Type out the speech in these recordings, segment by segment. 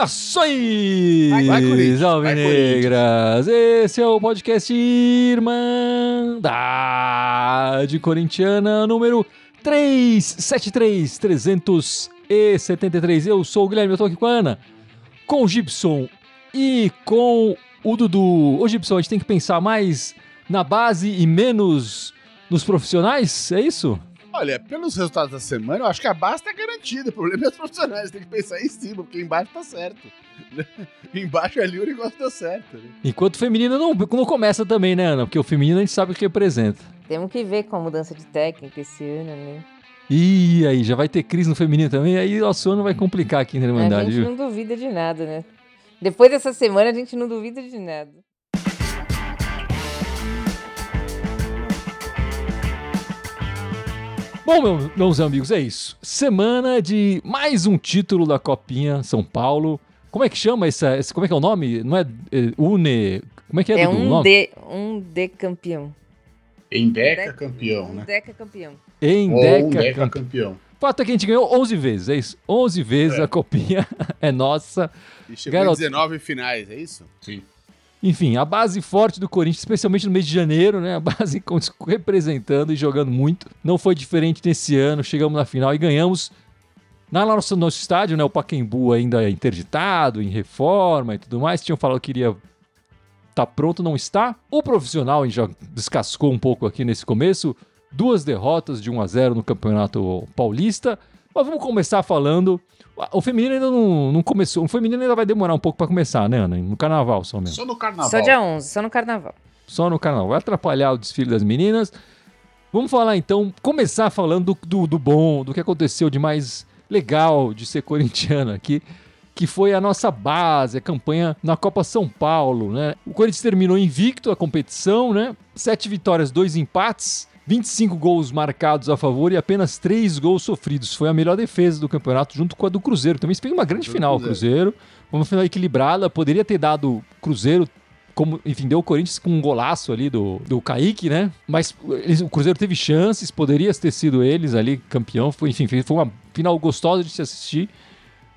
Saudações, Alvinegras! Esse é o podcast Irmandade Corintiana número 373 373. Eu sou o Guilherme, eu tô aqui com a Ana, com o Gibson e com o Dudu. Ô Gibson, a gente tem que pensar mais na base e menos nos profissionais, é isso? Olha, pelos resultados da semana, eu acho que a base tá garantida. O problema é os profissionais, tem que pensar em cima, porque embaixo tá certo. embaixo ali o negócio deu certo. Né? Enquanto o feminino não, não começa também, né, Ana? Porque o feminino a gente sabe o que representa. Temos que ver com a mudança de técnica esse ano, né? E aí, já vai ter crise no feminino também, aí o seu ano vai complicar aqui na Irmandade, A gente viu? não duvida de nada, né? Depois dessa semana, a gente não duvida de nada. Bom, meu- meus amigos, é isso. Semana de mais um título da Copinha São Paulo. Como é que chama essa, esse, como é que é o nome? Não é, é Une, como é que é, É Dudu, o um nome? D, um D campeão. Em Deca, Deca- campeão, né? Deca campeão. Em Ou um Deca, Deca campeão. campeão. Fato é que a gente ganhou 11 vezes, é isso? 11 vezes É. a Copinha é nossa. E chegou Garoto. em 19 finais, é isso? Sim. Enfim, a base forte do Corinthians, especialmente no mês de janeiro, né? A base representando e jogando muito. Não foi diferente nesse ano. Chegamos na final e ganhamos na nosso, nosso estádio, né? O Pacaembu ainda interditado, em reforma e tudo mais. Tinham falado que iria tá pronto, não está. O profissional a gente já descascou um pouco aqui nesse começo. Duas derrotas de 1 a 0 no Campeonato Paulista. Mas vamos começar falando. O feminino ainda não, não começou. O feminino ainda vai demorar um pouco para começar, né, Ana? No carnaval só mesmo. Só no carnaval. Só dia 11, só no carnaval. Só no canal. Vai atrapalhar o desfile das meninas. Vamos falar então, começar falando do, do, do bom, do que aconteceu de mais legal de ser corintiano aqui, que foi a nossa base, a campanha na Copa São Paulo, né? O Corinthians terminou invicto a competição, né? Sete vitórias, dois empates. 25 gols marcados a favor e apenas 3 gols sofridos. Foi a melhor defesa do campeonato, junto com a do Cruzeiro. Também se fez uma grande final, o Cruzeiro. Cruzeiro. Uma final equilibrada. Poderia ter dado Cruzeiro como, enfim, deu o Corinthians com um golaço ali do, do Kaique, né? Mas eles- o Cruzeiro teve chances, poderia ter sido eles ali campeão. Foi, enfim, foi uma final gostosa de se assistir.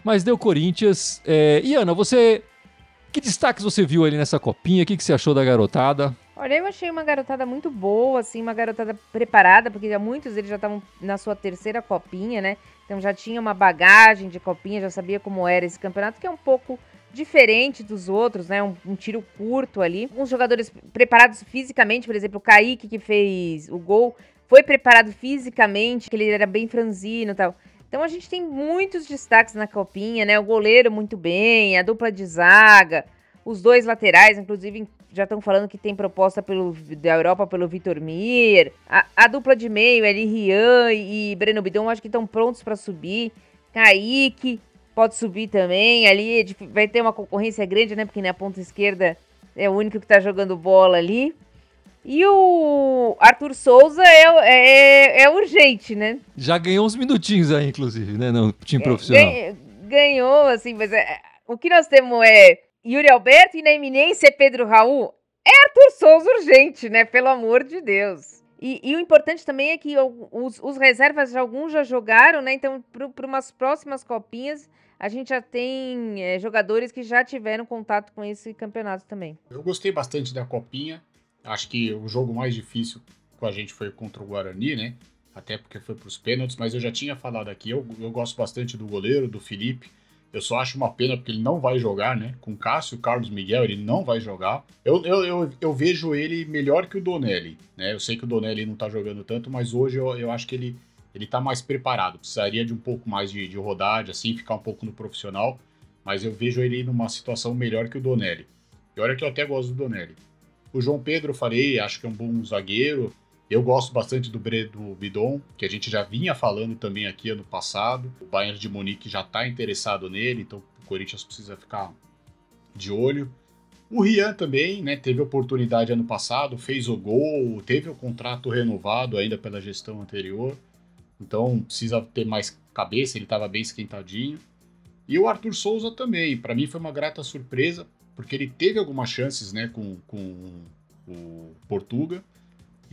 Mas deu Corinthians. É, e Ana, você. Que destaques você viu ali nessa copinha? O que, que você achou da garotada? Olha, eu achei uma garotada muito boa, assim, uma garotada preparada, porque muitos deles já estavam na sua terceira copinha, né? Então já tinha uma bagagem de copinha, já sabia como era esse campeonato, que é um pouco diferente dos outros, né? Um, um tiro curto ali. Uns jogadores preparados fisicamente, por exemplo, o Kaique, que fez o gol, foi preparado fisicamente, que ele era bem franzino e tal. Então a gente tem muitos destaques na copinha, né? O goleiro muito bem, a dupla de zaga, os dois laterais, inclusive, já estão falando que tem proposta pelo, da Europa pelo Vitor Mir. A, a dupla de meio, ali, Rian e Breno Bidon, acho que estão prontos para subir. Kaique pode subir também. Ali é vai ter uma concorrência grande, né? Porque na ponta esquerda é o único que tá jogando bola ali. E o Arthur Souza é, é, é urgente, né? Já ganhou uns minutinhos aí, inclusive, né? No time profissional. Ganha- ganhou, assim, mas é- o que nós temos é Yuri Alberto e na eminência é Pedro Raul. É Arthur Souza urgente, né? Pelo amor de Deus. E, e o importante também é que os, os reservas, já- alguns já jogaram, né? Então, para umas próximas copinhas, a gente já tem é, jogadores que já tiveram contato com esse campeonato também. Eu gostei bastante da copinha. Acho que o jogo mais difícil com a gente foi contra o Guarani, né? Até porque foi para os pênaltis, mas eu já tinha falado aqui. Eu, eu gosto bastante do goleiro, do Felipe. Eu só acho uma pena porque ele não vai jogar, né? Com Cássio, Carlos Miguel, ele não vai jogar. Eu, eu, eu, eu vejo ele melhor que o Donelli, né? Eu sei que o Donelli não tá jogando tanto, mas hoje eu, eu acho que ele, ele tá mais preparado. Precisaria de um pouco mais de, de rodagem, assim, ficar um pouco no profissional. Mas eu vejo ele numa situação melhor que o Donelli. E olha que eu até gosto do Donelli. O João Pedro, eu falei, acho que é um bom zagueiro. Eu gosto bastante do Bredo Bidon, que a gente já vinha falando também aqui ano passado. O Bayern de Munique já está interessado nele, então o Corinthians precisa ficar de olho. O Rian também, né, teve oportunidade ano passado, fez o gol, teve o contrato renovado ainda pela gestão anterior. Então precisa ter mais cabeça, ele estava bem esquentadinho. E o Arthur Souza também, para mim foi uma grata surpresa. porque ele teve algumas chances, né, com, com o Portuga,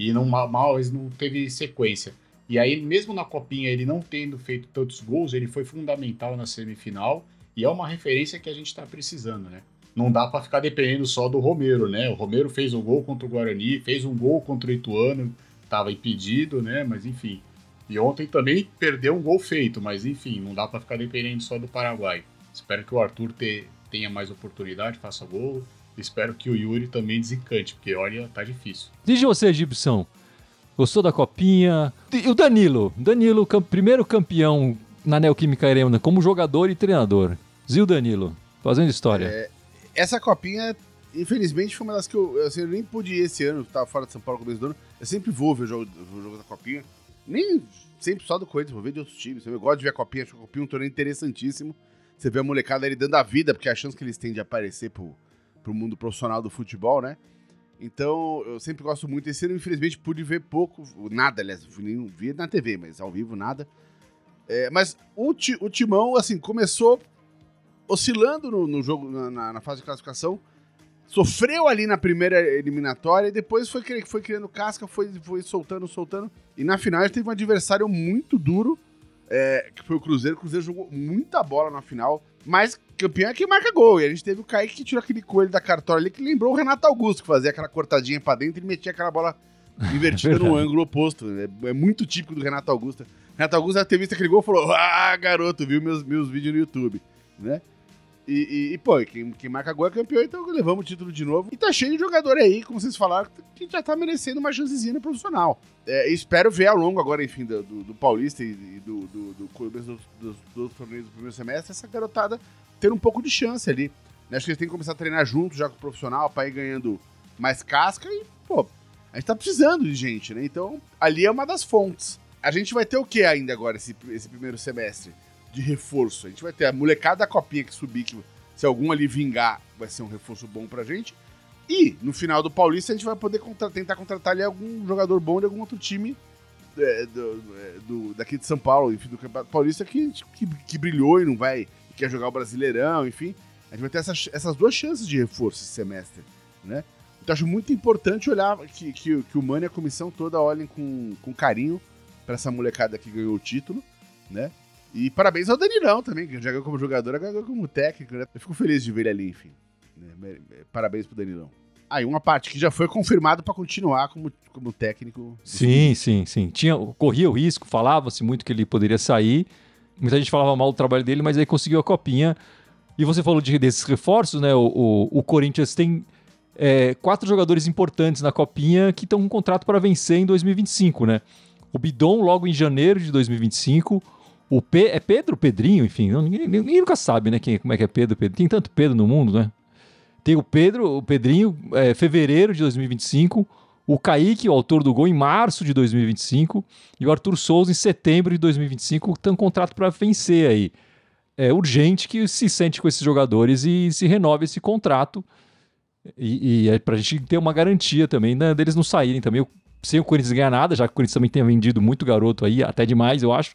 e não, mal, não teve sequência. E aí, mesmo na copinha, ele não tendo feito tantos gols, ele foi fundamental na semifinal, e é uma referência que a gente está precisando, né? Não dá para ficar dependendo só do Romero, né? O Romero fez um gol contra o Guarani, fez um gol contra o Ituano, estava impedido, né? Mas enfim. E ontem também perdeu um gol feito, mas enfim, não dá para ficar dependendo só do Paraguai. Espero que o Arthur te, tenha mais oportunidade, faça gol. Espero que o Yuri também desencante, porque olha, tá difícil. Diz você, Gibson. Gostou da copinha? E o Danilo? Danilo, cam primeiro campeão na Neoquímica Arena como jogador e treinador. Zil Danilo, fazendo história. É, essa copinha, infelizmente, foi uma das que eu, assim, eu nem pude ir esse ano, tava fora de São Paulo no começo do ano. Eu sempre vou ver o jogo, o jogo da copinha. Nem sempre só do Corinthians, vou ver de outros times. Eu gosto de ver a copinha, acho que a copinha é um torneio interessantíssimo. Você vê a molecada ali dando a vida, porque a chance que eles têm de aparecer pro, pro mundo profissional do futebol, né? Então, eu sempre gosto muito. Esse ano, infelizmente, pude ver pouco, nada, aliás, nem vi na TV, mas ao vivo nada. É, mas o, o Timão, assim, começou oscilando no, no jogo, na, na, fase de classificação. Sofreu ali na primeira eliminatória e depois foi, foi criando casca, foi, foi soltando, soltando. E na final ele teve um adversário muito duro, é, que foi o Cruzeiro. O Cruzeiro jogou muita bola na final, mas campeão é quem marca gol. E a gente teve o Kaique que tirou aquele coelho da cartola ali, que lembrou o Renato Augusto, que fazia aquela cortadinha pra dentro e metia aquela bola invertida no ângulo oposto. É, é, muito típico do Renato Augusto. Renato Augusto já ter visto aquele gol e falou: Ah, garoto, viu meus, meus vídeos no YouTube, né? E, e, e, pô, quem, quem marca gol é campeão, então levamos o título de novo. E tá cheio de jogador aí, como vocês falaram, que já tá merecendo uma chancezinha no profissional. É, espero ver ao longo agora, enfim, do, do, do Paulista e, do, do, do, do, dos, dos torneios do primeiro semestre, essa garotada ter um pouco de chance ali. Acho que eles têm que começar a treinar junto já com o profissional pra ir ganhando mais casca e, pô, a gente tá precisando de gente, né? Então, ali é uma das fontes. A gente vai ter o que ainda agora, esse, esse primeiro semestre? De reforço. A gente vai ter a molecada da copinha que subir, que se algum ali vingar, vai ser um reforço bom pra gente. E no final do Paulista a gente vai poder contra tentar contratar ali algum jogador bom de algum outro time é, do, é, do, daqui de São Paulo, enfim, do Campeonato Paulista que, que, que brilhou e não vai, quer jogar o Brasileirão, enfim. A gente vai ter essas, essas duas chances de reforço esse semestre, né? Então acho muito importante olhar que, que, que o Mano e a comissão toda olhem com, com carinho para essa molecada que ganhou o título, né? E parabéns ao Danilão também, que já ganhou como jogador, agora ganhou como técnico, né? Eu fico feliz de ver ele ali, enfim. Né? Parabéns pro Danilão. Aí, ah, uma parte que já foi confirmado para continuar como, como técnico. Sim, sim, sim. Tinha, corria o risco, falava-se muito que ele poderia sair. Muita gente falava mal do trabalho dele, mas aí conseguiu a copinha. E você falou de, desses reforços, né? O, o, o Corinthians tem é, quatro jogadores importantes na copinha que estão com um contrato para vencer em 2025, né? O Bidon logo em janeiro de 2025 o P é Pedro, Pedrinho, enfim, não, ninguém, ninguém, nunca sabe, né, quem, como é que é Pedro, Pedro. Tem tanto Pedro no mundo, né? Tem o Pedro, o Pedrinho, é, fevereiro de 2025, o Kaique, o autor do gol, em março de 2025, e o Arthur Souza em setembro de 2025, tem um contrato para vencer aí. É urgente que se sente com esses jogadores e se renove esse contrato. E, e é para a gente ter uma garantia também né, deles não saírem também. Sem o Corinthians ganhar nada, já que o Corinthians também tem vendido muito garoto aí, até demais, eu acho.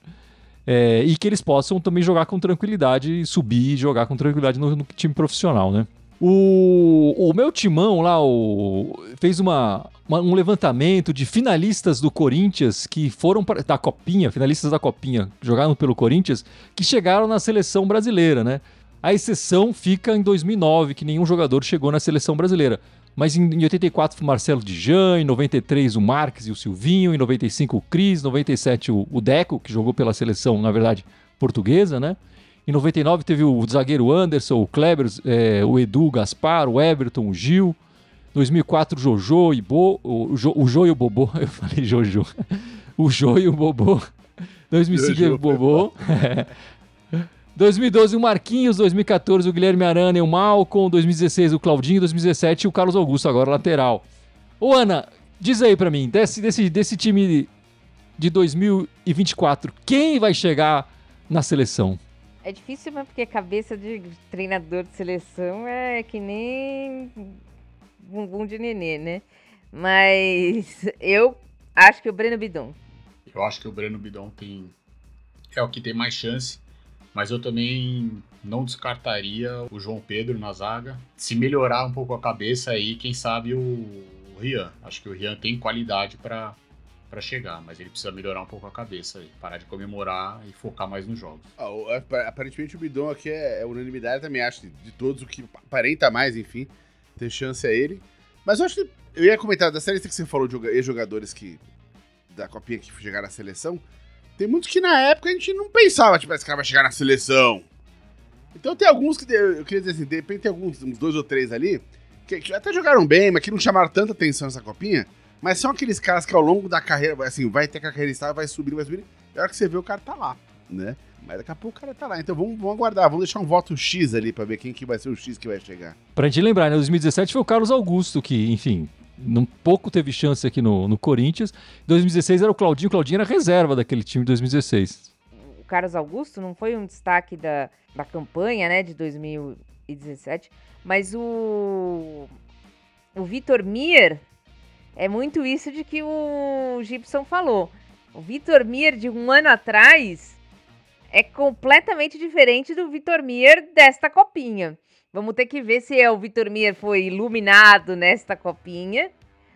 É, e que eles possam também jogar com tranquilidade, subir e jogar com tranquilidade no, no time profissional, né? O, o meu timão lá o, fez uma, uma, um levantamento de finalistas do Corinthians que foram pra, da Copinha, finalistas da Copinha, jogaram pelo Corinthians, que chegaram na seleção brasileira, né? A exceção fica em 2009, que nenhum jogador chegou na seleção brasileira. Mas em, em 84 foi o Marcelo Dijan, em 93 o Marques e o Silvinho, em 95 o Cris, em 97 o, o Deco, que jogou pela seleção, na verdade, portuguesa, né? Em 99 teve o zagueiro Anderson, o Kleber, é, o Edu, o Gaspar, o Everton, o Gil. 2004 o Jojo e Bo, o, jo, o Jo e o Bobô, eu falei Jojo. O Jo e o Bobô. 2005 teve o Bobô. 2012 o Marquinhos, 2014 o Guilherme Arana e o Malcom, 2016 o Claudinho, 2017 o Carlos Augusto, agora lateral. Ô Ana, diz aí para mim, desse, desse, desse time de 2024, quem vai chegar na seleção? É difícil, mas porque cabeça de treinador de seleção é que nem bumbum de nenê, né? Mas eu acho que o Breno Bidon. Eu acho que o Breno Bidon tem é o que tem mais chance mas eu também não descartaria o João Pedro na zaga. Se melhorar um pouco a cabeça aí, quem sabe o Rian. Acho que o Rian tem qualidade para para chegar, mas ele precisa melhorar um pouco a cabeça aí, parar de comemorar e focar mais nos jogos. Ah, aparentemente o Bidon aqui é, é unanimidade, também acho, de, de todos o que aparenta mais, enfim, ter chance é ele. Mas eu acho que eu ia comentar da série que você falou de jogadores que da copinha que chegaram à seleção. Tem muitos que na época a gente não pensava, tipo, esse cara vai chegar na seleção. Então tem alguns que eu queria dizer assim, de repente tem alguns, uns dois ou três ali, que, que até jogaram bem, mas que não chamaram tanta atenção nessa copinha. Mas são aqueles caras que ao longo da carreira, assim, vai ter que a carreira estável, vai subir, vai subir. E a hora que você vê, o cara tá lá, né? Mas daqui a pouco o cara tá lá. Então vamos, vamos aguardar, vamos deixar um voto X ali pra ver quem que vai ser o X que vai chegar. Pra gente lembrar, né? 2017 foi o Carlos Augusto, que, enfim, um pouco teve chance aqui no, no Corinthians. Em 2016 era o Claudinho, o Claudinho era reserva daquele time de 2016. O Carlos Augusto não foi um destaque da, da campanha, né, de 2017, mas o, o Vitor Mier é muito isso de que o Gibson falou. O Vitor Mier de um ano atrás é completamente diferente do Vitor Mier desta copinha. Vamos ter que ver se é o Vitor Mier foi iluminado nesta copinha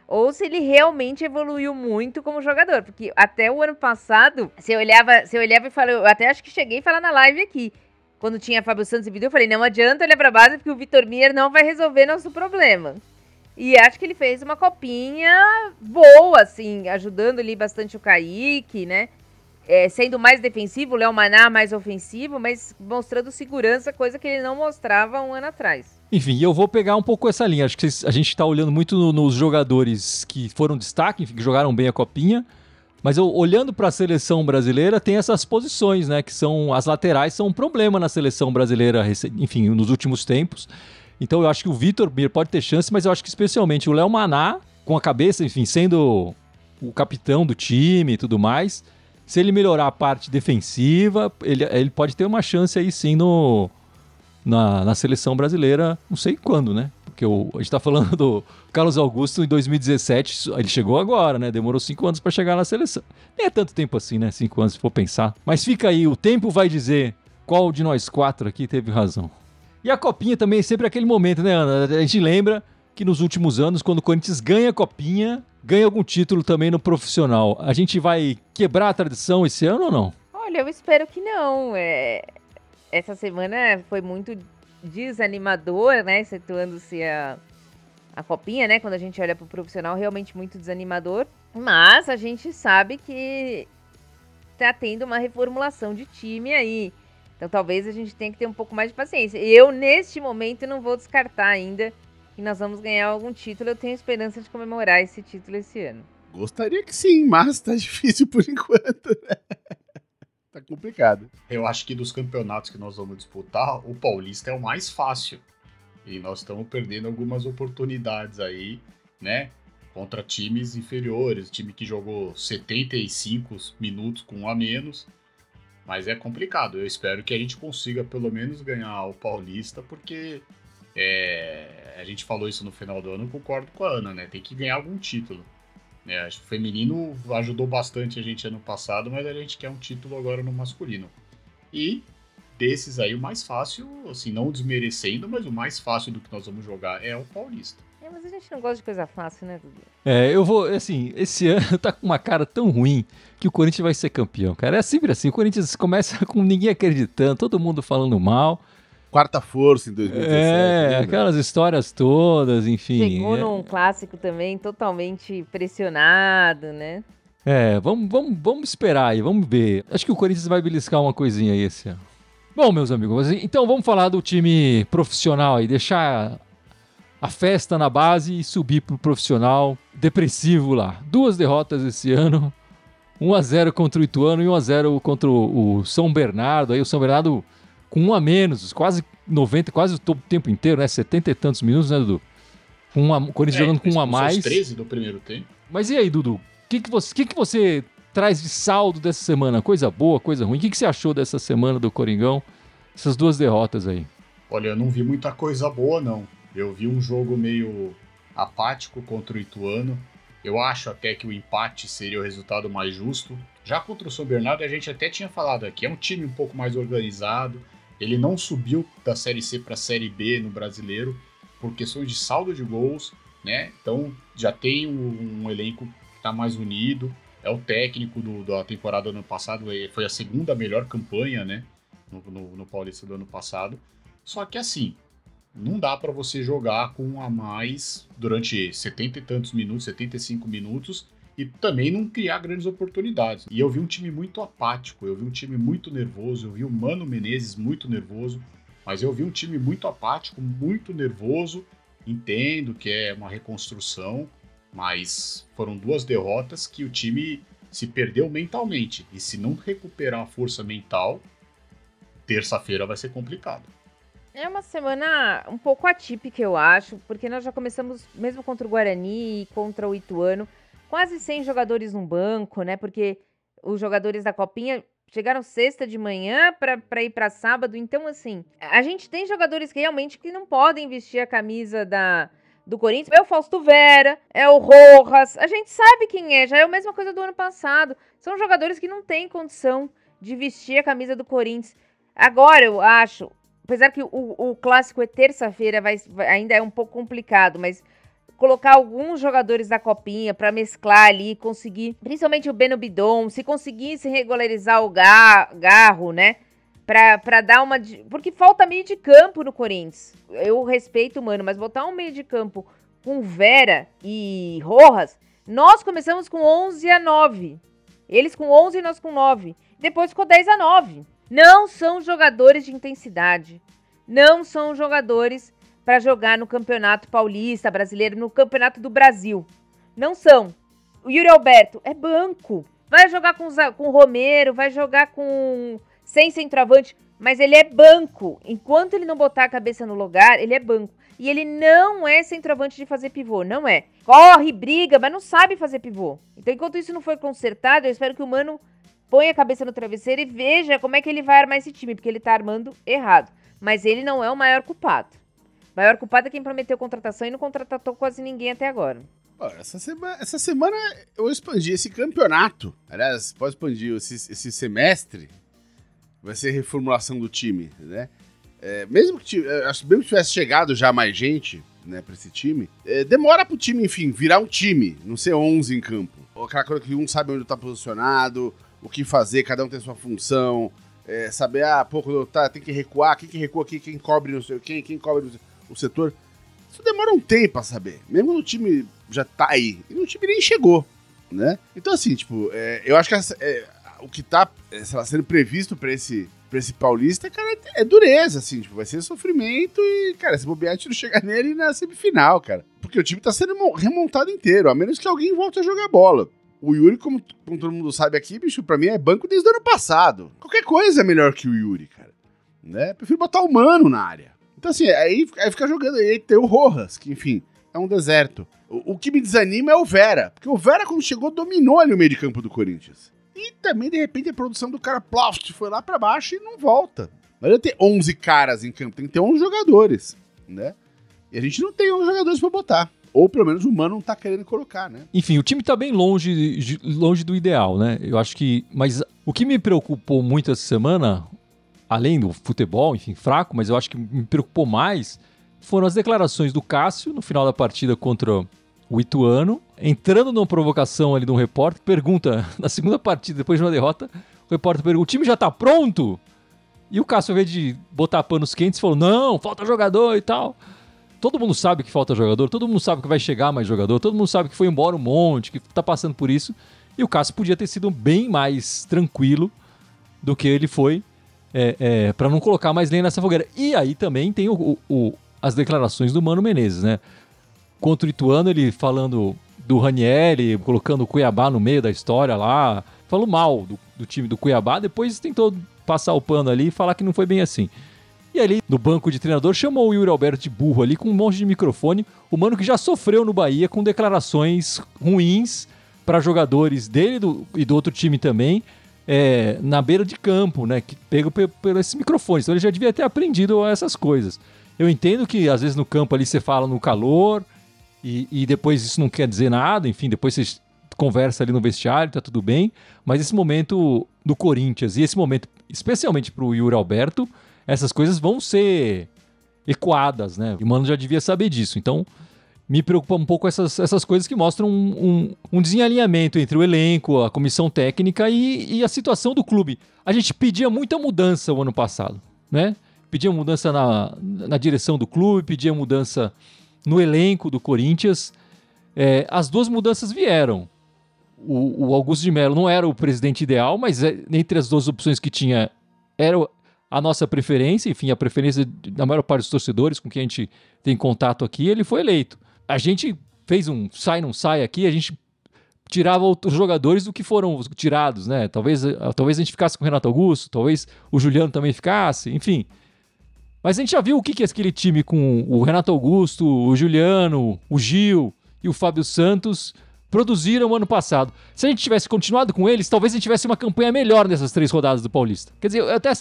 ou se ele realmente evoluiu muito como jogador, porque até o ano passado, você olhava, você olhava e falou, eu até acho que cheguei a falar na live aqui, quando tinha Fábio Santos e vídeo, eu falei, não adianta olhar para base porque o Vitor Mier não vai resolver nosso problema. E acho que ele fez uma copinha boa, assim, ajudando ali bastante o Kaique, né? É, sendo mais defensivo, o Léo Maná mais ofensivo, mas mostrando segurança, coisa que ele não mostrava um ano atrás. Enfim, eu vou pegar um pouco essa linha. Acho que a gente está olhando muito no, nos jogadores que foram destaque, enfim, que jogaram bem a copinha. Mas eu, olhando para a seleção brasileira, tem essas posições, né? Que são as laterais são um problema na seleção brasileira, enfim, nos últimos tempos. Então eu acho que o Vitor Mir pode ter chance, mas eu acho que especialmente o Léo Maná, com a cabeça, enfim, sendo o capitão do time e tudo mais, se ele melhorar a parte defensiva, ele, ele pode ter uma chance aí sim no, na, na seleção brasileira, não sei quando, né? Porque o, a gente tá falando do Carlos Augusto em 2017, ele chegou agora, né? Demorou cinco anos para chegar na seleção. Nem é tanto tempo assim, né? Cinco anos, se for pensar. Mas fica aí, o tempo vai dizer qual de nós quatro aqui teve razão. E a copinha também é sempre aquele momento, né, Ana? A gente lembra que nos últimos anos, quando o Corinthians ganha a copinha, ganha algum título também no profissional. A gente vai quebrar a tradição esse ano ou não? Olha, eu espero que não. É... Essa semana foi muito desanimador, né? Excetuando-se a, a copinha, né? Quando a gente olha para o profissional, realmente muito desanimador. Mas a gente sabe que tá tendo uma reformulação de time aí. Então talvez a gente tenha que ter um pouco mais de paciência. Eu, neste momento, não vou descartar ainda que nós vamos ganhar algum título. Eu tenho esperança de comemorar esse título esse ano. Gostaria que sim, mas tá difícil por enquanto. Né? tá complicado. Eu acho que dos campeonatos que nós vamos disputar, o Paulista é o mais fácil. E nós estamos perdendo algumas oportunidades aí, né? Contra times inferiores, time que jogou 75 minutos com um a menos mas é complicado. Eu espero que a gente consiga pelo menos ganhar o Paulista, porque é, a gente falou isso no final do ano, concordo com a Ana, né? Tem que ganhar algum título. É, o feminino ajudou bastante a gente ano passado, mas a gente quer um título agora no masculino. E desses aí, o mais fácil, assim, não desmerecendo, mas o mais fácil do que nós vamos jogar é o Paulista. É, mas a gente não gosta de coisa fácil, né, Dudu? É, eu vou, assim, esse ano tá com uma cara tão ruim que o Corinthians vai ser campeão, cara. É sempre assim, o Corinthians começa com ninguém acreditando, todo mundo falando mal. Quarta força em 2017. É, lembra? aquelas histórias todas, enfim. Chegou é... num clássico também totalmente pressionado, né? É, vamos, vamos, vamos esperar aí, vamos ver. Acho que o Corinthians vai beliscar uma coisinha aí esse ano. Bom, meus amigos, então vamos falar do time profissional aí, deixar a festa na base e subir pro profissional depressivo lá. Duas derrotas esse ano. 1 a 0 contra o Ituano e 1 a 0 contra o São Bernardo. Aí o São Bernardo com um a menos, quase 90, quase o tempo inteiro, né? 70 e tantos minutos, né, Dudu? Com uma, o Corinthians é, jogando com um a mais. 13 do primeiro tempo. Mas e aí, Dudu? O que, que, você, que, que você traz de saldo dessa semana? Coisa boa, coisa ruim? O que, que você achou dessa semana do Coringão? Essas duas derrotas aí. Olha, eu não vi muita coisa boa, não. Eu vi um jogo meio apático contra o Ituano. Eu acho até que o empate seria o resultado mais justo. Já contra o São Bernardo, a gente até tinha falado aqui, é um time um pouco mais organizado. Ele não subiu da Série C para a Série B no brasileiro por questões de saldo de gols, né? Então já tem um, um elenco que está mais unido. É o técnico do, da temporada do ano passado, foi a segunda melhor campanha, né? No, no, no Paulista do ano passado. Só que assim, não dá para você jogar com um a mais durante 70 e tantos minutos, 75 minutos e também não criar grandes oportunidades. E eu vi um time muito apático, eu vi um time muito nervoso, eu vi o Mano Menezes muito nervoso, mas eu vi um time muito apático, muito nervoso. Entendo que é uma reconstrução, mas foram duas derrotas que o time se perdeu mentalmente. E se não recuperar a força mental, terça-feira vai ser complicado. É uma semana um pouco atípica, eu acho, porque nós já começamos, mesmo contra o Guarani e contra o Ituano, quase 100 jogadores no banco, né? Porque os jogadores da Copinha chegaram sexta de manhã para ir para sábado. Então, assim, a gente tem jogadores que realmente que não podem vestir a camisa da, do Corinthians. É o Fausto Vera, é o Rojas. A gente sabe quem é, já é a mesma coisa do ano passado. São jogadores que não têm condição de vestir a camisa do Corinthians. Agora, eu acho, apesar que o, o clássico é terça-feira, ainda é um pouco complicado, mas colocar alguns jogadores da copinha para mesclar ali, conseguir, principalmente o Beno Bidon, se conseguisse regularizar o gar, Garro, né? Pra, dar uma. Porque falta meio de campo no Corinthians. Eu respeito, mano, mas botar um meio de campo com Vera e Rojas, nós começamos com 11 a 9. Eles com 11 e nós com 9. Depois ficou 10 a 9. Não são jogadores de intensidade. Não são jogadores para jogar no Campeonato Paulista Brasileiro, no Campeonato do Brasil. Não são. O Yuri Alberto é banco. Vai jogar com, com o Romero, vai jogar com sem centroavante, mas ele é banco. Enquanto ele não botar a cabeça no lugar, ele é banco. E ele não é centroavante de fazer pivô, não é. Corre, briga, mas não sabe fazer pivô. Então, enquanto isso não for consertado, eu espero que o Mano põe a cabeça no travesseiro e veja como é que ele vai armar esse time, porque ele tá armando errado. Mas ele não é o maior culpado. O maior culpado é quem prometeu contratação e não contratou quase ninguém até agora. Essa semana, essa semana eu expandi esse campeonato. Aliás, pode expandir esse, esse semestre. Vai ser reformulação do time, né? É, mesmo, que, é, mesmo que tivesse chegado já mais gente né, pra esse time, é, demora pro time, enfim, virar um time, não ser 11 em campo. Aquela coisa que um sabe onde tá posicionado, o que fazer, cada um tem sua função, é, saber, ah, pouco, tá, tem que recuar, quem que recua aqui, quem cobre não sei quem, quem cobre o setor. Isso demora um tempo a saber, mesmo no time já tá aí, e no time nem chegou, né? Então, assim, tipo, é, eu acho que essa, é, o que tá é, lá, sendo previsto pra esse, pra esse paulista, cara, é dureza, assim, tipo, vai ser sofrimento e, cara, se bobear, a gente não chegar nele na semifinal, cara. Porque o time tá sendo remontado inteiro, a menos que alguém volte a jogar bola. O Yuri, como, como, todo mundo sabe aqui, bicho, pra mim é banco desde o ano passado. Qualquer coisa é melhor que o Yuri, cara. Né? Prefiro botar o Mano na área. Então, assim, aí, aí fica jogando. Aí tem o Rojas, que, enfim, é um deserto. O, o, que me desanima é o Vera. Porque o Vera, quando chegou, dominou ali o meio de campo do Corinthians. E também, de repente, a produção do cara Ploft foi lá para baixo e não volta. Não adianta ter 11 caras em campo, tem que ter 11 jogadores, né? E a gente não tem 11 jogadores para botar. Ou pelo menos o Mano não tá querendo colocar, né? Enfim, o time tá bem longe, longe do ideal, né? Eu acho que. Mas o que me preocupou muito essa semana, além do futebol, enfim, fraco, mas eu acho que me preocupou mais foram as declarações do Cássio no final da partida contra o Ituano, entrando numa provocação ali de um repórter, pergunta, na segunda partida, depois de uma derrota, o repórter pergunta: o time já tá pronto? E o Cássio, ao invés de botar panos quentes, falou: não, falta jogador e tal. Todo mundo sabe que falta jogador, todo mundo sabe que vai chegar mais jogador, todo mundo sabe que foi embora um monte, que tá passando por isso. E o Cássio podia ter sido bem mais tranquilo do que ele foi, é, é, para não colocar mais lenha nessa fogueira. E aí também tem o, o, as declarações do Mano Menezes, né? Contra o Ituano, ele falando do Ranieri, colocando o Cuiabá no meio da história lá, falou mal do, do time do Cuiabá, depois tentou passar o pano ali e falar que não foi bem assim. E ali, no banco de treinador, chamou o Yuri Alberto de burro ali com um monte de microfone. O mano que já sofreu no Bahia com declarações ruins para jogadores dele do, e do outro time também, é, na beira de campo, né? Que pegam por esses microfones. Então ele já devia ter aprendido essas coisas. Eu entendo que às vezes no campo ali você fala no calor e, e depois isso não quer dizer nada, enfim, depois vocês conversa ali no vestiário, tá tudo bem. Mas esse momento do Corinthians e esse momento, especialmente pro Yuri Alberto, essas coisas vão ser ecoadas, né? E o Mano já devia saber disso. Então, me preocupa um pouco essas, essas coisas que mostram um, um, um desalinhamento entre o elenco, a comissão técnica e, e, a situação do clube. A gente pedia muita mudança o ano passado, né? Pedia mudança na, na direção do clube, pedia mudança no elenco do Corinthians. É, as duas mudanças vieram o, o Augusto de Mello não era o presidente ideal, mas é, entre as duas opções que tinha, era a nossa preferência, enfim, a preferência da maior parte dos torcedores com quem a gente tem contato aqui, ele foi eleito. A gente fez um sai não sai aqui, a gente tirava os jogadores do que foram tirados, né? Talvez, talvez a gente ficasse com o Renato Augusto, talvez o Juliano também ficasse, enfim. Mas a gente já viu o que, que é aquele time com o Renato Augusto, o Juliano, o Gil e o Fábio Santos produziram ano passado. Se a gente tivesse continuado com eles, talvez a gente tivesse uma campanha melhor nessas três rodadas do Paulista. Quer dizer, eu até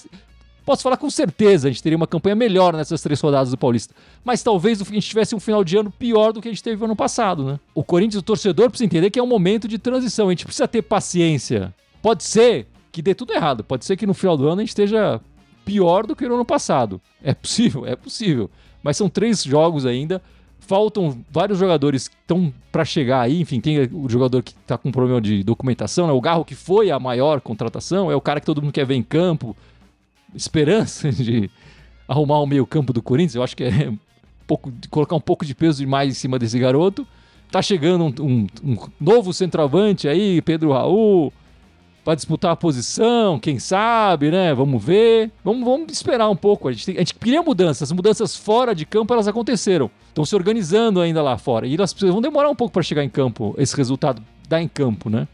posso falar com certeza, a gente teria uma campanha melhor nessas três rodadas do Paulista. Mas talvez a gente tivesse um final de ano pior do que a gente teve ano passado, né? O Corinthians, o torcedor, precisa entender que é um momento de transição. A gente precisa ter paciência. Pode ser que dê tudo errado. Pode ser que no final do ano a gente esteja pior do que no ano passado. É possível, é possível. Mas são três jogos ainda faltam vários jogadores que estão para chegar aí. Enfim, tem o jogador que está com problema de documentação, né? O Garro, que foi a maior contratação, é o cara que todo mundo quer ver em campo. Esperança de arrumar o meio-campo do Corinthians. Eu acho que é um pouco, colocar um pouco de peso demais em cima desse garoto. Tá chegando um, um, um novo centroavante aí, Pedro Raul para disputar a posição, quem sabe, né? Vamos ver. Vamos, vamos esperar um pouco. A gente, tem, a gente queria mudanças. As mudanças fora de campo, elas aconteceram. Estão se organizando ainda lá fora. E elas vão demorar um pouco para chegar em campo, esse resultado dar em campo, né?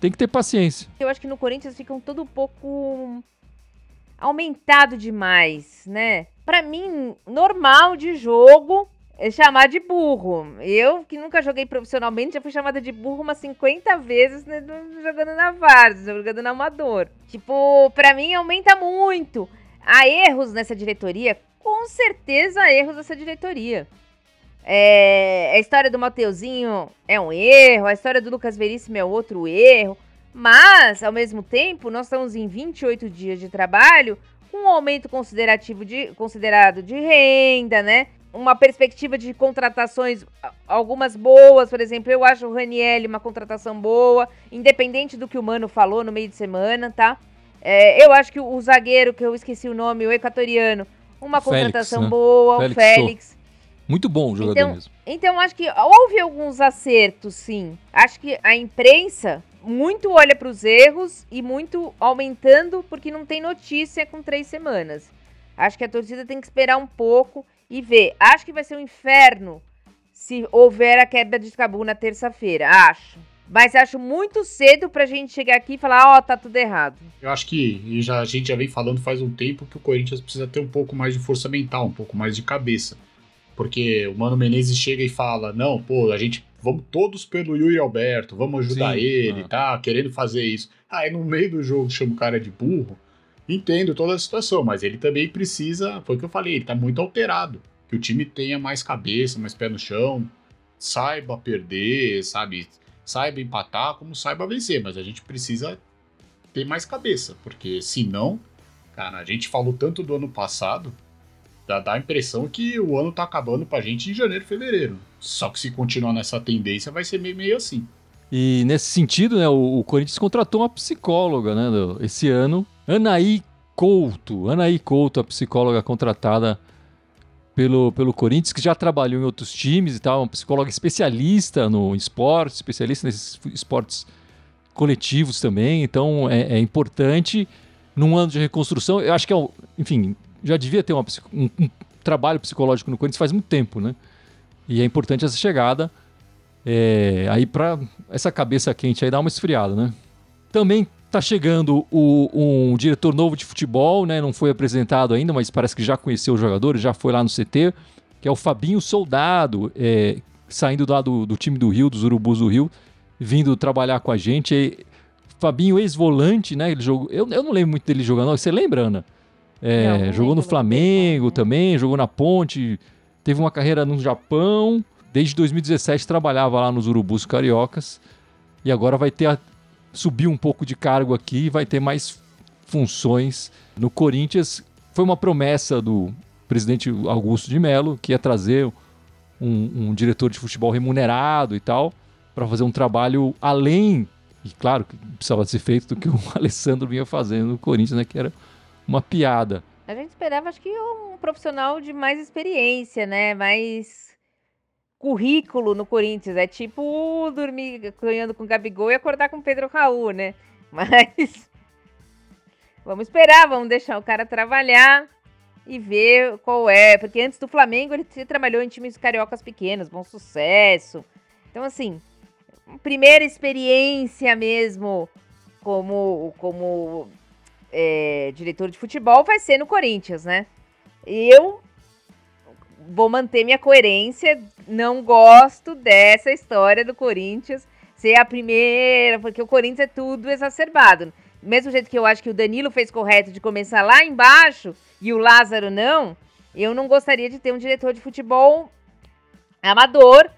Tem que ter paciência. Eu acho que no Corinthians ficam todo um pouco aumentado demais, né? Para mim, normal de jogo é chamar de burro. Eu, que nunca joguei profissionalmente, já fui chamada de burro umas 50 vezes né, jogando na Várzea, jogando na Amador. Tipo, pra mim aumenta muito. Há erros nessa diretoria? Com certeza há erros nessa diretoria. É, a história do Mateuzinho é um erro, a história do Lucas Veríssimo é outro erro. Mas, ao mesmo tempo, nós estamos em 28 dias de trabalho com um aumento considerativo de, considerado de renda, né? uma perspectiva de contratações, algumas boas, por exemplo, eu acho o Raniel uma contratação boa, independente do que o Mano falou no meio de semana, tá? É, eu acho que o, zagueiro, que eu esqueci o nome, o equatoriano, uma Félix, contratação né? boa, Félix o Félix. Muito bom o jogador então, mesmo. Então, acho que houve alguns acertos, sim. Acho que a imprensa muito olha para os erros e muito aumentando porque não tem notícia com três semanas. Acho que a torcida tem que esperar um pouco e ver. Acho que vai ser um inferno se houver a quebra de Cabu na terça-feira. Acho. Mas acho muito cedo pra gente chegar aqui e falar, ó, oh, tá tudo errado. Eu acho que já, a gente já vem falando faz um tempo que o Corinthians precisa ter um pouco mais de força mental, um pouco mais de cabeça. Porque o Mano Menezes chega e fala: não, pô, a gente vamos todos pelo Yuri Alberto, vamos ajudar Sim, ele, ah. tá? Querendo fazer isso. Aí no meio do jogo chama o cara de burro entendo toda a situação, mas ele também precisa, foi o que eu falei, ele tá muito alterado. Que o time tenha mais cabeça, mais pé no chão, saiba perder, sabe? Saiba empatar como saiba vencer, mas a gente precisa ter mais cabeça, porque senão, cara, a gente falou tanto do ano passado, dá, dá a impressão que o ano tá acabando pra gente em janeiro, fevereiro. Só que se continuar nessa tendência, vai ser meio, meio assim. E nesse sentido, né, o, o Corinthians contratou uma psicóloga, né, esse ano, Anaí Couto. Anaí Couto, a psicóloga contratada pelo, pelo Corinthians, que já trabalhou em outros times e tal, uma psicóloga especialista no esporte, especialista nesses esportes coletivos também, então é, é importante num ano de reconstrução. Eu acho que, é, enfim, já devia ter uma, um, um trabalho psicológico no Corinthians faz muito tempo, né? E é importante essa chegada. É, aí para essa cabeça quente aí dar uma esfriada, né? Também tá chegando o, um diretor novo de futebol, né? Não foi apresentado ainda, mas parece que já conheceu os jogadores, já foi lá no CT, que é o Fabinho Soldado, é, saindo lá do, do, time do Rio, dos Urubus do Rio, vindo trabalhar com a gente. É, Fabinho, ex-volante, né? Ele jogou, eu, eu não lembro muito dele jogando, você lembra, Ana? É, jogou no Flamengo também, jogou na Ponte, teve uma carreira no Japão. Desde 2017 trabalhava lá nos Urubus Cariocas. E agora vai ter a, subir um pouco de cargo aqui e vai ter mais funções no Corinthians. Foi uma promessa do presidente Augusto de Mello que ia trazer um, um diretor de futebol remunerado e tal para fazer um trabalho além e claro que precisava ser feito do que o Alessandro vinha fazendo no Corinthians, né, que era uma piada. A gente esperava, acho que um profissional de mais experiência, né? Mais currículo no Corinthians. É tipo dormir ganhando com Gabigol e acordar com Pedro Raul, né? Mas vamos esperar, vamos deixar o cara trabalhar e ver qual é. Porque antes do Flamengo ele trabalhou em times cariocas pequenos, bom sucesso. Então, assim, primeira experiência mesmo como, como é, diretor de futebol vai ser no Corinthians, né? Eu vou manter minha coerência, não gosto dessa história do Corinthians ser a primeira, porque o Corinthians é tudo exacerbado. Do mesmo jeito que eu acho que o Danilo fez correto de começar lá embaixo e o Lázaro não, eu não gostaria de ter um diretor de futebol amador,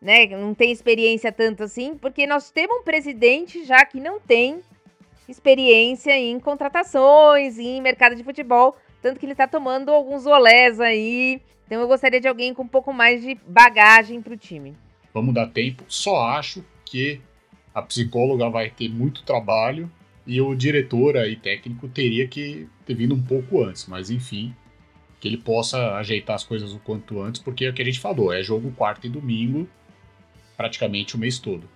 né? Não tem experiência tanto assim, porque nós temos um presidente já que não tem experiência em contratações, em mercado de futebol, tanto que ele está tomando alguns olés aí. Então eu gostaria de alguém com um pouco mais de bagagem para o time. Vamos dar tempo. Só acho que a psicóloga vai ter muito trabalho e o diretor e técnico teria que ter vindo um pouco antes, mas enfim, que ele possa ajeitar as coisas o quanto antes, porque é o que a gente falou, é jogo quarto e domingo, praticamente o mês todo.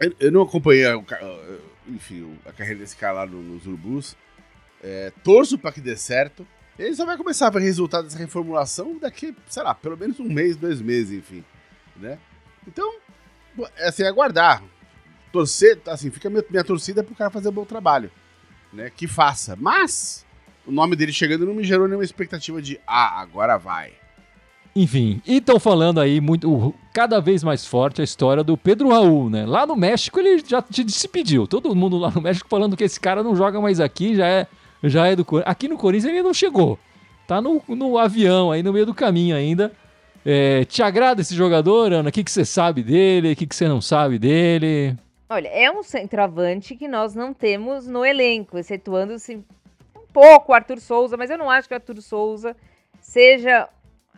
Eu, eu não acompanhei enfim, a carreira desse cara lá no, nos Urubus. É, torço para que dê certo. Ele só vai começar a ver resultado dessa reformulação daqui, sei lá, pelo menos um mês, dois meses, enfim. Né? Então, é assim, aguardar. Torcer, assim, fica minha, minha torcida pro cara fazer um bom trabalho. Né? Que faça. Mas, o nome dele chegando não me gerou nenhuma expectativa de, ah, agora vai. Enfim, e estão falando aí muito, cada vez mais forte a história do Pedro Raul, né? Lá no México ele já se despediu. Todo mundo lá no México falando que esse cara não joga mais aqui, já é, já é do Aqui no Corinthians ele não chegou. Tá no, no avião aí, no meio do caminho ainda. É, te agrada esse jogador, Ana? O que, que você sabe dele? O que, que você não sabe dele? Olha, é um centroavante que nós não temos no elenco, excetuando-se um pouco o Arthur Souza, mas eu não acho que o Arthur Souza seja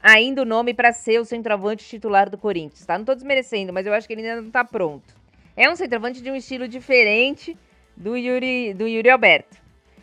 ainda o nome para ser o centroavante titular do Corinthians, tá? Não tô desmerecendo, mas eu acho que ele ainda não tá pronto. É um centroavante de um estilo diferente do Yuri, do Yuri Alberto.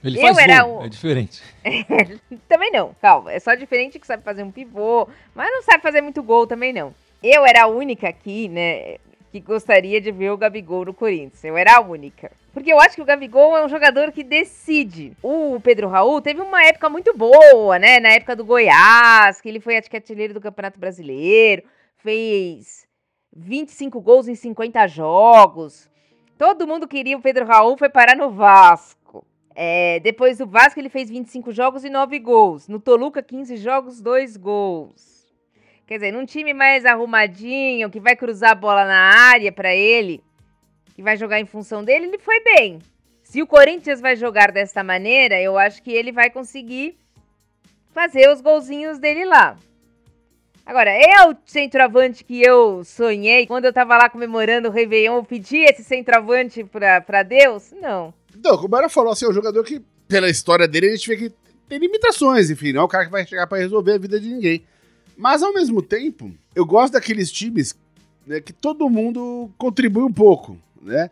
Ele eu era um... é diferente. também não, calma. É só diferente que sabe fazer um pivô, mas não sabe fazer muito gol também não. Eu era a única aqui, né, que gostaria de ver o Gabigol no Corinthians. Eu era a única. Porque eu acho que o Gabigol é um jogador que decide. O Pedro Raul teve uma época muito boa, né? Na época do Goiás, que ele foi artilheiro do Campeonato Brasileiro, fez 25 gols em 50 jogos. Todo mundo queria o Pedro Raul, foi parar no Vasco. É, depois do Vasco, ele fez 25 jogos e 9 gols. No Toluca, 15 jogos, 2 gols. Quer dizer, num time mais arrumadinho, que vai cruzar a bola na área para ele, que vai jogar em função dele, ele foi bem. Se o Corinthians vai jogar dessa maneira, eu acho que ele vai conseguir fazer os golzinhos dele lá. Agora, é o centroavante que eu sonhei quando eu tava lá comemorando o Réveillon, eu pedi esse centroavante pra, pra Deus? Não. Então, como ela falou, assim, é um jogador que, pela história dele, a gente vê que tem limitações, enfim, não é o cara que vai chegar para resolver a vida de ninguém. Mas ao mesmo tempo, eu gosto daqueles times né, que todo mundo contribui um pouco, né?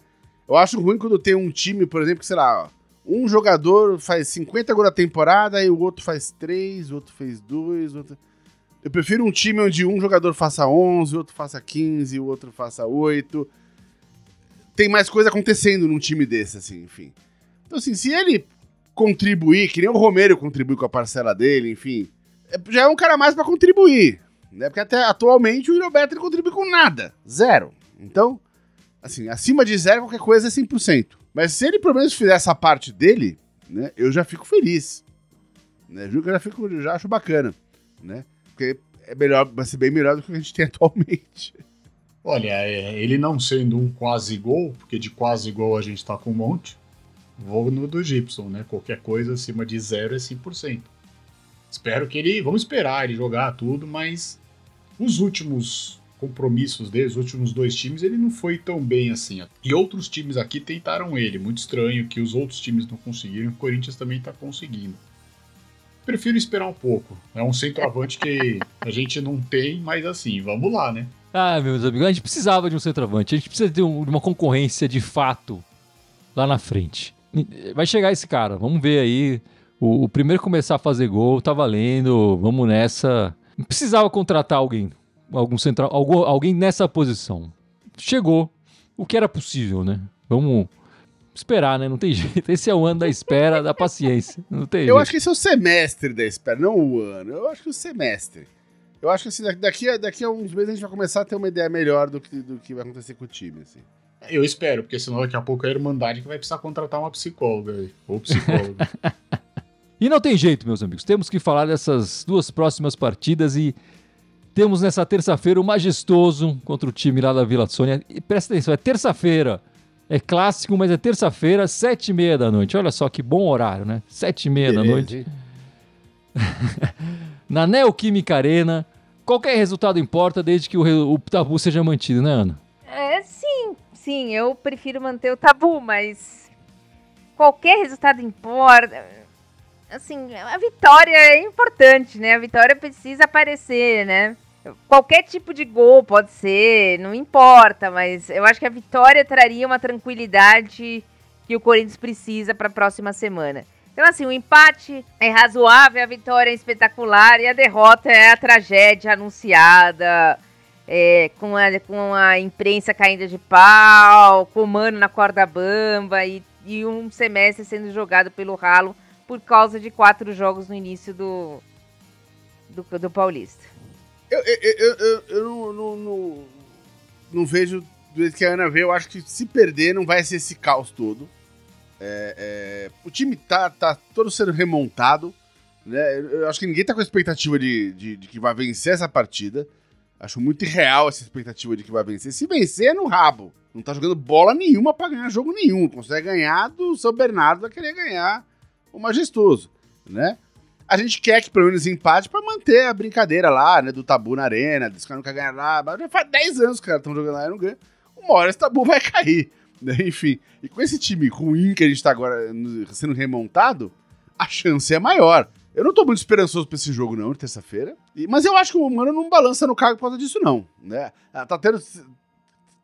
Eu acho ruim quando tem um time, por exemplo, que, sei lá, um jogador faz 50 gols na temporada e o outro faz 3, o outro fez 2, outro... Eu prefiro um time onde um jogador faça 11, o outro faça 15, o outro faça 8. Tem mais coisa acontecendo num time desse, assim, enfim. Então, assim, se ele contribuir, que nem o Romero contribui com a parcela dele, enfim, é, já é um cara mais para contribuir. Né? Porque até atualmente o Roberto não contribui com nada. Zero. Então, assim, acima de zero qualquer coisa é 100%. Mas se ele pelo menos fizer essa parte dele, né, eu já fico feliz. Né? Eu já, fico, eu já acho bacana. Né? Porque é melhor, vai ser bem melhor do que a gente tem atualmente. Olha, é, ele não sendo um quase gol, porque de quase gol a gente tá com um monte, vou no do Gibson, né? Qualquer coisa acima de zero é 100%. Espero que ele. Vamos esperar ele jogar tudo, mas os últimos compromissos dele, os últimos dois times, ele não foi tão bem assim. E outros times aqui tentaram ele. Muito estranho que os outros times não conseguiram, o Corinthians também está conseguindo. Prefiro esperar um pouco. É um centroavante que a gente não tem, mas assim, vamos lá, né? Ah, meus amigos, a gente precisava de um centroavante. A gente precisa de uma concorrência de fato lá na frente. Vai chegar esse cara, vamos ver aí. O, o primeiro começar a fazer gol, tá valendo, vamos nessa. Precisava contratar alguém algum central, algum, alguém nessa posição. Chegou. O que era possível, né? Vamos esperar, né? Não tem jeito. Esse é o ano da espera, da paciência. Não tem Eu jeito. acho que esse é o semestre da espera, não o ano. Eu acho que o semestre. Eu acho que assim, daqui a, daqui a uns meses a gente vai começar a ter uma ideia melhor do que, do que vai acontecer com o time, assim. Eu espero, porque senão daqui a pouco é a Irmandade que vai precisar contratar uma psicóloga aí, ou psicólogo. E não tem jeito, meus amigos. Temos que falar dessas duas próximas partidas e temos nessa terça-feira o majestoso contra o time lá da Vila Sônia. E presta atenção, é terça-feira. É clássico, mas é terça-feira, sete e meia da noite. Olha só que bom horário, né? Sete e meia da noite. Na Neoquímica Arena. Qualquer resultado importa, desde que o, o tabu seja mantido, né, Ana? É, sim, sim, eu prefiro manter o tabu, mas qualquer resultado importa. Assim, a vitória é importante, né? A vitória precisa aparecer, né? Qualquer tipo de gol pode ser, não importa, mas eu acho que a vitória traria uma tranquilidade que o Corinthians precisa para a próxima semana. Então, assim, o empate é razoável, a vitória é espetacular e a derrota é a tragédia anunciada é, com, a, com a imprensa caindo de pau, com o mano na corda bamba e, e um semestre sendo jogado pelo ralo por causa de quatro jogos no início do, do, do Paulista. Eu, eu, eu, eu, não, não, não, não vejo do jeito que a Ana vê. Eu acho que se perder não vai ser esse caos todo. É, é, o time tá, tá todo sendo remontado. Né? Eu, acho que ninguém tá com a expectativa de, de, de que vai vencer essa partida. Acho muito irreal essa expectativa de que vai vencer. Se vencer é no rabo. Não tá jogando bola nenhuma pra ganhar jogo nenhum. Consegue ganhar do São Bernardo, vai querer ganhar o majestoso, né? A gente quer que pelo menos empate pra manter a brincadeira lá, né? Do tabu na arena, dos caras querem ganhar lá. Já faz 10 anos que os caras estão jogando lá e não ganham. Uma hora esse tabu vai cair, né? Enfim. E com esse time ruim que a gente tá agora sendo remontado, a chance é maior. Eu não tô muito esperançoso pra esse jogo, não, de terça-feira. Mas eu acho que o Mano não balança no cargo por causa disso, não. Né? Ah, Tá tendo.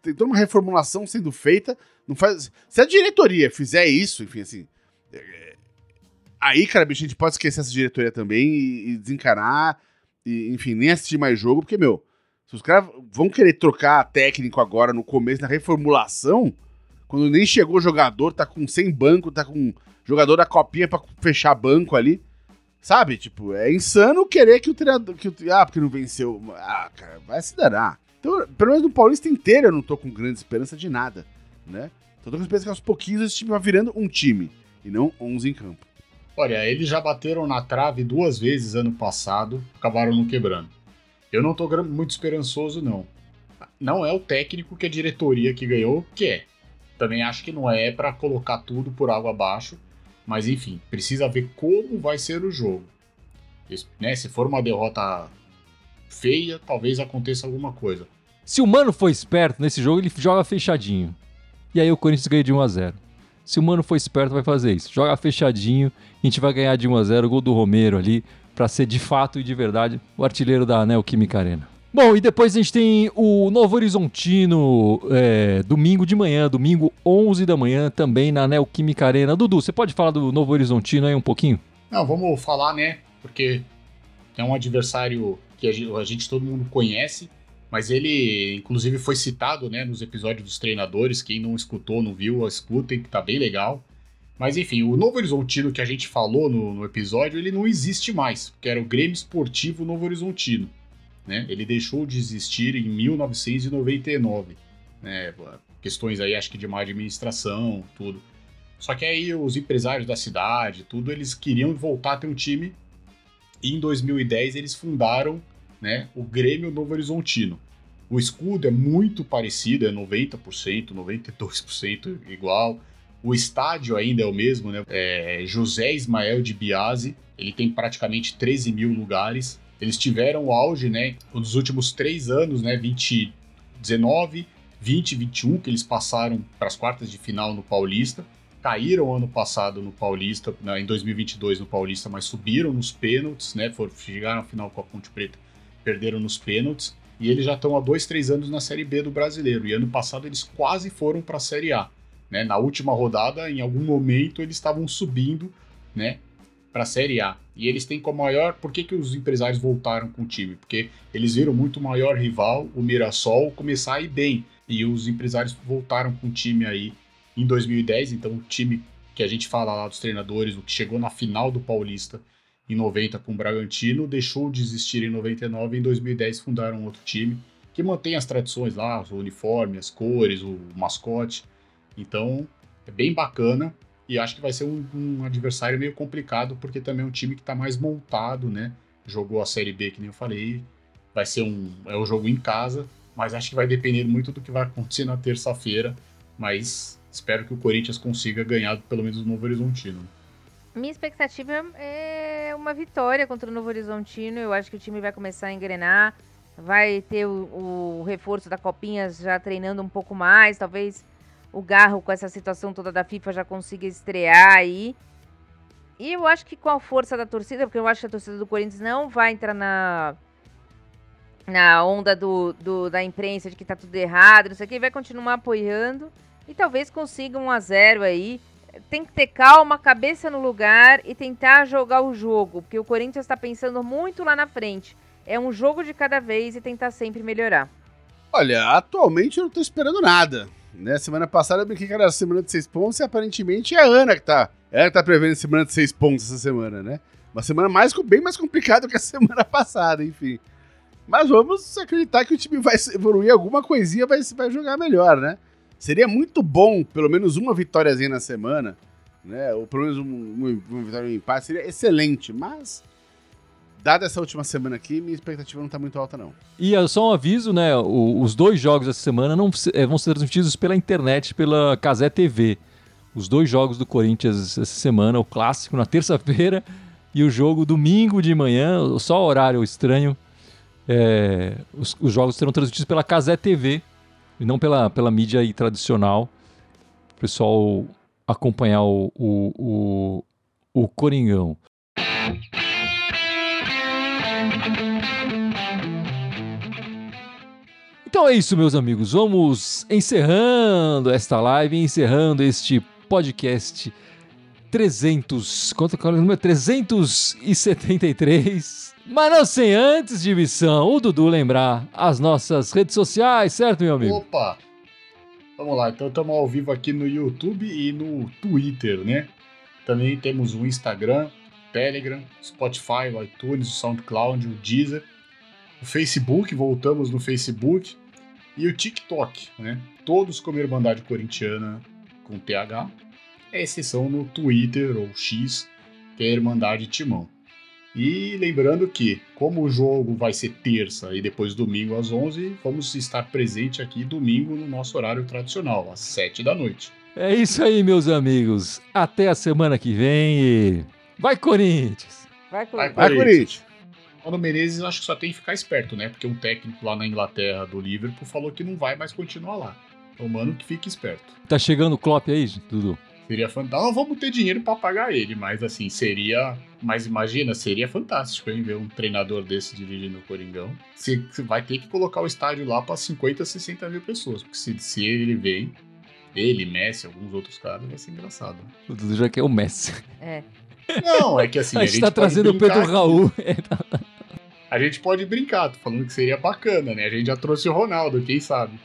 Tem toda uma reformulação sendo feita. Não faz. Se a diretoria fizer isso, enfim, assim. Aí, cara, bicho, a gente pode esquecer essa diretoria também e, e desencanar. E, enfim, nem assistir mais jogo, porque, meu, se os caras vão querer trocar técnico agora no começo, na reformulação, quando nem chegou o jogador, tá com 100 banco, tá com jogador da copinha pra fechar banco ali. Sabe? Tipo, é insano querer que o treinador. Que o, ah, porque não venceu. Ah, cara, vai se danar. Então, pelo menos no Paulista inteiro eu não tô com grande esperança de nada, né? Então, tô com esperança que aos pouquinhos esse time vai virando um time e não 11 em campo. Olha, eles já bateram na trave duas vezes ano passado, acabaram não quebrando. Eu não gra- muito esperançoso, não. Não é o técnico que a diretoria que ganhou quer. Também acho que não é pra colocar tudo por água abaixo. Mas enfim, precisa ver como vai ser o jogo. Né, se for uma derrota feia, talvez aconteça alguma coisa. Se o Mano for esperto nesse jogo, ele joga fechadinho. E aí o Corinthians ganha de 1 a 0 Se o Mano for esperto, vai fazer isso. Joga fechadinho, a gente vai ganhar de 1 a 0 gol do Romero ali, pra ser de fato e de verdade o artilheiro da Neoquímica Arena. Bom, e depois a gente tem o Novo Horizontino, é, domingo de manhã, domingo 11 da manhã, também na Neoquímica Arena. Dudu, você pode falar do Novo Horizontino aí um pouquinho? Não, vamos falar, né? Porque é um adversário que a gente, a gente todo mundo conhece, mas ele, inclusive, foi citado, né, nos episódios dos treinadores. Quem não escutou, não viu, escutem, que tá bem legal. Mas enfim, o Novo Horizontino que a gente falou no, no episódio, ele não existe mais, porque era o Grêmio Esportivo Novo Horizontino. Né? Ele deixou de existir em 1999. Né? Questões aí, acho que de má administração, tudo. Só que aí os empresários da cidade, tudo, eles queriam voltar a ter um time. E em 2010 eles fundaram né, o Grêmio Novo Horizontino. O escudo é muito parecido, é 90%, 92% igual. O estádio ainda é o mesmo, né? É José Ismael de Biase. Ele tem praticamente 13 mil lugares. eles tiveram o auge, né, nos últimos três anos, né, 2019, 20 e 21, que eles passaram para as quartas de final no Paulista, caíram ano passado no Paulista, em 2022 no Paulista, mas subiram nos pênaltis, né, chegaram à final com a Ponte Preta, perderam nos pênaltis, e eles já estão há dois, três anos na Série B do Brasileiro, e ano passado eles quase foram para a Série A. Né? Na última rodada, em algum momento, eles estavam subindo né, para a Série A. E eles têm como maior. Por que, que os empresários voltaram com o time? Porque eles viram muito maior rival, o Mirassol, começar a ir bem. E os empresários voltaram com o time aí em 2010. Então, o time que a gente fala lá dos treinadores, o que chegou na final do Paulista em 90 com o Bragantino, deixou de existir em 99 e em 2010 fundaram outro time que mantém as tradições lá, o uniforme, as cores, o mascote. Então, é bem bacana e acho que vai ser um, um adversário meio complicado, porque também é um time que está mais montado, né? Jogou a Série B, que nem eu falei, vai ser um, é um jogo em casa, mas acho que vai depender muito do que vai acontecer na terça-feira, mas espero que o Corinthians consiga ganhar pelo menos o Novo Horizontino. Minha expectativa é uma vitória contra o Novo Horizontino. Eu acho que o time vai começar a engrenar, vai ter o, o reforço da Copinha já treinando um pouco mais, talvez o Garro com essa situação toda da FIFA já consiga estrear aí. E eu acho que com a força da torcida, porque eu acho que a torcida do Corinthians não vai entrar na na onda do, do da imprensa de que tá tudo errado, não sei o que, vai continuar apoiando e talvez consiga um a zero aí. Tem que ter calma, cabeça no lugar e tentar jogar o jogo, porque o Corinthians está pensando muito lá na frente. É um jogo de cada vez e tentar sempre melhorar. Olha, atualmente eu não tô esperando nada. Né? Semana passada eu brinquei que era semana de seis pontos e aparentemente é a Ana que tá. Ela que tá prevendo semana de seis pontos essa semana, né? Uma semana mais, bem mais complicada que a semana passada, enfim. Mas vamos acreditar que o time vai evoluir alguma coisinha, vai, vai jogar melhor, né? Seria muito bom, pelo menos uma vitóriazinha na semana, né? Ou pelo menos um, uma vitória em empate, seria excelente, mas dada essa última semana aqui, minha expectativa não tá muito alta, não. E é só um aviso, né? O, os dois jogos essa semana não, é, vão ser transmitidos pela internet, pela Casé TV. Os dois jogos do Corinthians essa semana, o clássico na terça-feira e o jogo domingo de manhã, só horário estranho. É, os, os, jogos serão transmitidos pela Casé TV e não pela, pela mídia aí tradicional. O pessoal acompanhar o, o, o, o Coringão. Então é isso, meus amigos. Vamos encerrando esta live, encerrando este podcast 300. Quanto é o número? 373. Mas não sem antes de missão, o Dudu lembrar as nossas redes sociais, certo, meu amigo? Opa! Vamos lá, então estamos ao vivo aqui no YouTube e no Twitter, né? Também temos o Instagram, Telegram, Spotify, o iTunes, o SoundCloud, o Deezer, o Facebook, voltamos no Facebook e o TikTok, né? Todos como Irmandade Corintiana com TH, exceção no Twitter ou X, que é a Irmandade Timão. E lembrando que, como o jogo vai ser terça e depois domingo às 11, vamos estar presente aqui domingo no nosso horário tradicional, às 7 da noite. É isso aí, meus amigos. Até a semana que vem e. Vai, Corinthians! Vai, Corinthians! Vai, Corinthians! Mano Menezes acho que só tem que ficar esperto, né? Porque um técnico lá na Inglaterra do Liverpool falou que não vai mais continuar lá. Então, mano, que fique esperto. Tá chegando o Klopp aí, Dudu? Seria fantástico. Não vamos ter dinheiro para pagar ele, mas assim, seria. Mas imagina, seria fantástico, hein? Ver um treinador desse dirigindo o Coringão. Você vai ter que colocar o estádio lá para 50, 60 mil pessoas. Porque se, se ele vem, ele, Messi, alguns outros caras, vai ser engraçado. O Dudu já quer o Messi. É. Não, é que assim. a, gente a gente tá trazendo o Pedro Raul. É, tá a gente pode brincar, tô falando que seria bacana, né? A gente já trouxe o Ronaldo, quem sabe?